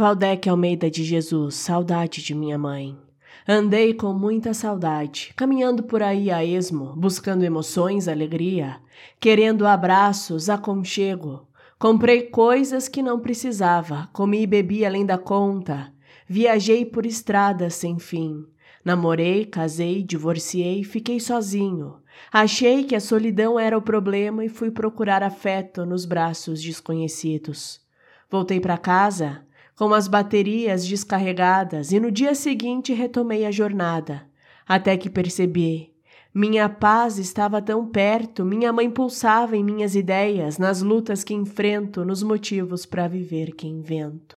Valdec Almeida de Jesus, saudade de minha mãe. Andei com muita saudade, caminhando por aí a esmo, buscando emoções, alegria, querendo abraços, aconchego. Comprei coisas que não precisava, comi e bebi além da conta, viajei por estradas sem fim. Namorei, casei, divorciei, fiquei sozinho. Achei que a solidão era o problema e fui procurar afeto nos braços desconhecidos. Voltei para casa com as baterias descarregadas e no dia seguinte retomei a jornada, até que percebi. Minha paz estava tão perto, minha mãe pulsava em minhas ideias, nas lutas que enfrento, nos motivos para viver que invento.